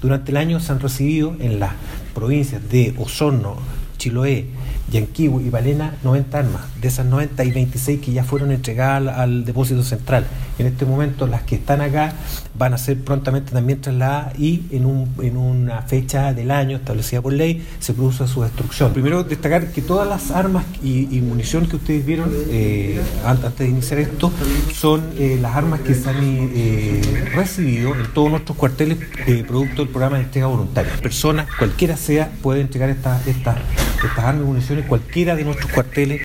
Durante el año se han recibido en las provincias de Osorno, Chiloé, Yanquihue y Valena 90 armas. De esas 90 hay 26 que ya fueron entregadas al, depósito central. En este momento las que están acá van a ser prontamente también trasladadas y en, un, en una fecha del año establecida por ley se produce su destrucción. Primero destacar que todas las armas y, y munición que ustedes vieron eh, antes de iniciar esto son eh, las armas que se han eh, recibido en todos nuestros cuarteles producto del programa de entrega voluntaria. Personas, cualquiera sea, puede entregar estas, estas, estas armas y municiones cualquiera de nuestros cuarteles